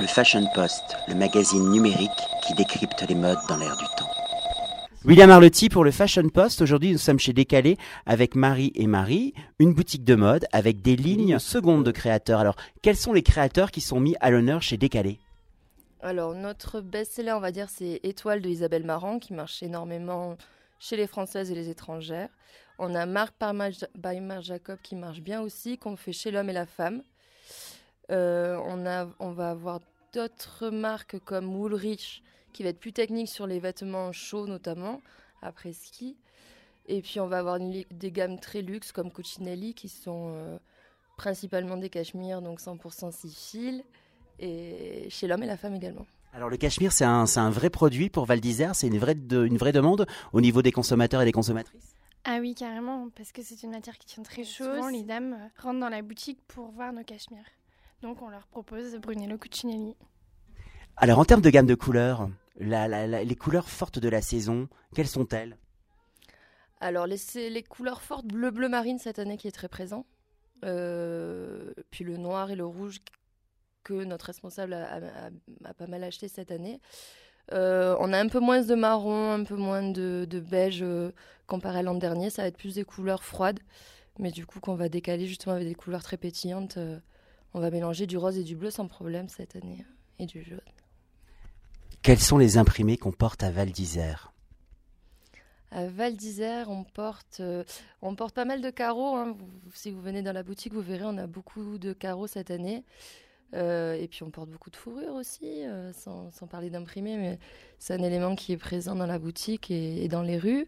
Le Fashion Post, le magazine numérique qui décrypte les modes dans l'air du temps. William Arlotti pour le Fashion Post. Aujourd'hui, nous sommes chez Décalé avec Marie et Marie, une boutique de mode avec des lignes secondes de créateurs. Alors, quels sont les créateurs qui sont mis à l'honneur chez Décalé? Alors, notre best-seller, on va dire, c'est Étoile de Isabelle Marant, qui marche énormément chez les Françaises et les étrangères. On a Marc by Marc Jacob qui marche bien aussi, qu'on fait chez l'homme et la femme. Euh, on, a, on va avoir d'autres marques comme Woolrich qui va être plus technique sur les vêtements chauds notamment, après ski. Et puis on va avoir des gammes très luxe comme Cucinelli qui sont euh, principalement des cachemires, donc 100% six fils, et chez l'homme et la femme également. Alors le cachemire, c'est un, un, vrai produit pour Val d'Isère, c'est une vraie, une vraie demande au niveau des consommateurs et des consommatrices? Ah oui, carrément, parce que c'est une matière qui tient très chaud. Souvent, les dames rentrent dans la boutique pour voir nos cachemires. Donc, on leur propose Brunello Cucinelli. Alors, en termes de gamme de couleurs, les couleurs fortes de la saison, quelles sont-elles? Alors, les, les, couleurs fortes, bleu-bleu marine cette année qui est très présent. Euh, puis le noir et le rouge que notre responsable a, pas mal acheté cette année. Euh, on a un peu moins de marron, un peu moins de, beige euh, comparé à l'an dernier. Ça va être plus des couleurs froides. Mais du coup, qu'on va décaler justement avec des couleurs très pétillantes, on va mélanger du rose et du bleu sans problème cette année. et du jaune. Quels sont les imprimés qu'on porte à Val d'Isère à Val d'Isère, on porte, euh, on porte pas mal de carreaux. Hein. si vous venez dans la boutique, vous verrez, on a beaucoup de carreaux cette année. Euh, et puis on porte beaucoup de fourrure aussi, euh, sans, parler d'imprimés, mais c'est un élément qui est présent dans la boutique et, dans les rues.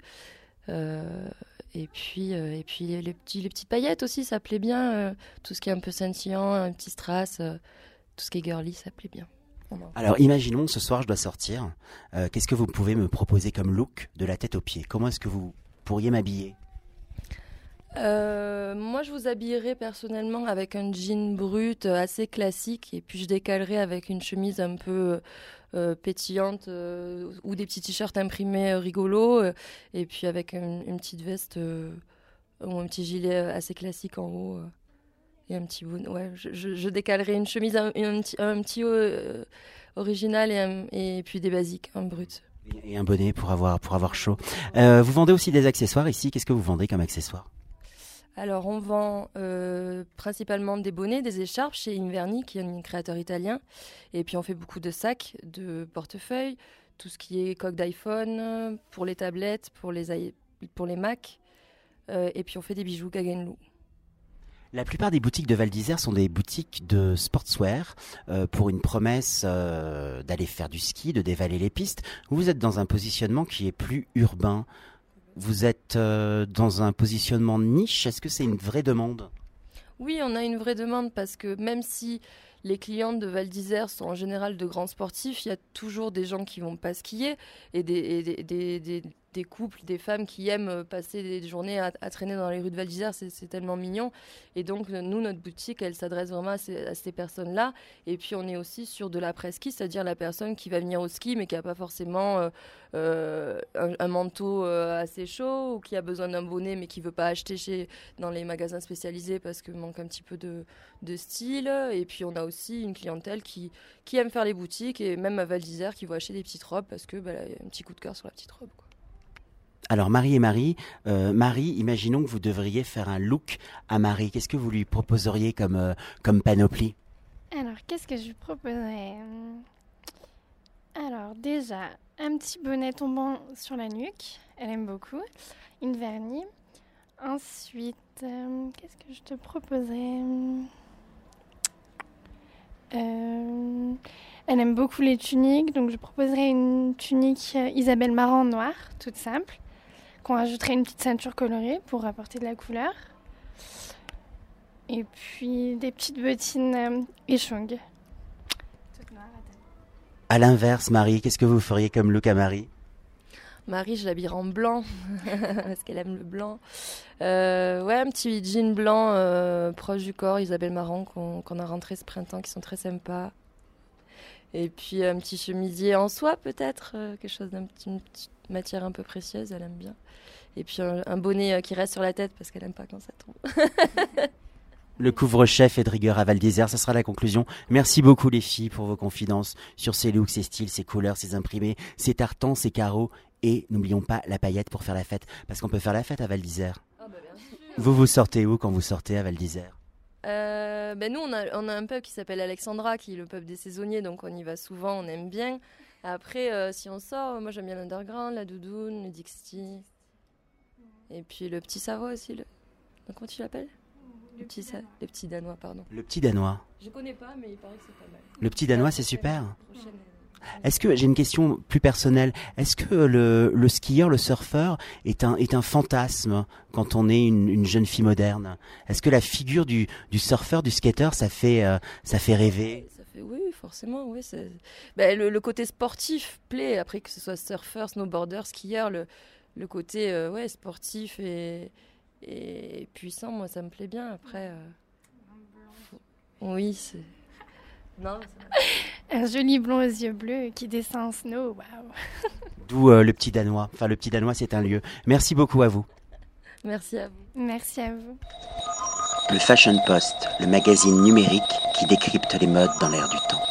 Et puis, et puis les, petits, les petites paillettes aussi, ça plaît bien. tout ce qui est un peu scintillant, un petit strass, tout ce qui est girly, ça plaît bien. Alors imaginons ce soir je dois sortir. Euh, qu'est-ce que vous pouvez me proposer comme look de la tête aux pieds? Comment est-ce que vous pourriez m'habiller? Euh, moi, je vous habillerai personnellement avec un jean brut euh, assez classique et puis je décalerai avec une chemise un peu pétillante ou des petits t-shirts imprimés rigolos et puis avec une petite veste ou un petit gilet assez classique en haut et un petit bonnet. Ouais, je, je, décalerai une chemise, un, petit, euh, original et, et, puis des basiques, un brut. Et un bonnet pour avoir, pour avoir chaud. Euh, vous vendez aussi des accessoires ici. Qu'est-ce que vous vendez comme accessoires? Alors, on vend euh, principalement des bonnets, des écharpes chez Inverni, qui est un créateur italien. Et puis, on fait beaucoup de sacs, de portefeuilles, tout ce qui est coque d'iPhone, pour les tablettes, pour les, pour les Mac. et puis, on fait des bijoux Gagenlou. La plupart des boutiques de Val d'Isère sont des boutiques de sportswear euh, pour une promesse euh, d'aller faire du ski, de dévaler les pistes. Vous êtes dans un positionnement qui est plus urbain. Vous êtes euh, dans un positionnement niche. Est-ce que c'est une vraie demande? Oui, on a une vraie demande parce que même si les clientes de Val d'Isère sont en général de grands sportifs, il y a toujours des gens qui vont pas skier et des couples, des femmes qui aiment euh, passer des journées à, traîner dans les rues de Val d'Isère, c'est tellement mignon. Et donc, nous, notre boutique, elle s'adresse vraiment à ces, personnes-là. Et puis, on est aussi sur de la ski c'est-à-dire la personne qui va venir au ski, mais qui n'a pas forcément euh, euh, un, manteau assez chaud, ou qui a besoin d'un bonnet, mais qui ne veut pas acheter chez, dans les magasins spécialisés parce qu'il manque un petit peu de, style. Et puis, on a aussi une clientèle qui, qui aime faire les boutiques, et même à Val d'Isère, qui va acheter des petites robes parce que bah, y a un petit coup de cœur sur la petite robe. Alors Marie et Marie, euh, Marie, imaginons que vous devriez faire un look à Marie. Qu'est-ce que vous lui proposeriez comme, euh, panoplie? Alors qu'est-ce que je lui proposerais? Alors déjà, un petit bonnet tombant sur la nuque, elle aime beaucoup, une vernis. Ensuite, euh, qu'est-ce que je te proposerais? Elle aime beaucoup les tuniques, donc je proposerais une tunique Isabelle Marant noire, toute simple qu'on rajouterait une petite ceinture colorée pour apporter de la couleur. Et puis des petites bottines euh, Echong. À l'inverse, Marie, qu'est-ce que vous feriez comme look à Marie? Marie, je l'habillerai en blanc parce qu'elle aime le blanc. Euh, ouais, un petit jean blanc euh, proche du corps, Isabelle Marant, qu'on a rentré ce printemps, qui sont très sympas. Et puis un petit chemisier en soie peut-être, quelque chose d'un petit, matière un peu précieuse, elle aime bien. Et puis un, bonnet euh, qui reste sur la tête parce qu'elle aime pas quand ça tombe. Le couvre-chef est de rigueur à Val d'Isère, ça sera la conclusion. Merci beaucoup les filles pour vos confidences sur ces looks, ces styles, ces couleurs, ces imprimés, ces tartans, ces carreaux. Et n'oublions pas la paillette pour faire la fête, parce qu'on peut faire la fête à Val d'Isère. Ah bah. Vous vous sortez où quand vous sortez à Val d'Isère Euh, ben nous, on a, on a un pub qui s'appelle Alexandra, qui est le pub des saisonniers, donc on y va souvent, on aime bien. Après, euh, si on sort, moi j'aime bien l'Underground, la Doudoune, le Dixie. Et puis le petit Savoie aussi. Le... donc, Comment tu l'appelles? Le petit, Sa- le petit Danois, pardon. Le petit danois. Je connais pas, mais il paraît que c'est pas mal. Le petit danois, c'est super. Est-ce que j'ai une question plus personnelle Est-ce que le, le skieur, le surfeur est un est un fantasme quand on est une, une jeune fille moderne? Est-ce que la figure du, du surfeur, du skater, ça fait euh, ça fait rêver? Ça fait oui, forcément, oui. Ben, le, le côté sportif plaît. Après que ce soit surfeur, snowboarder, skieur, le, le côté euh, ouais sportif et, et puissant, moi ça me plaît bien. Après, euh, oui, c'est non. Un joli blond aux yeux bleus qui descend en snow, waouh. D'où euh, le petit danois. Enfin, le petit danois, c'est un lieu. Merci beaucoup à vous. Merci à vous. Merci à vous. Le Fashion Post, le magazine numérique qui décrypte les modes dans l'air du temps.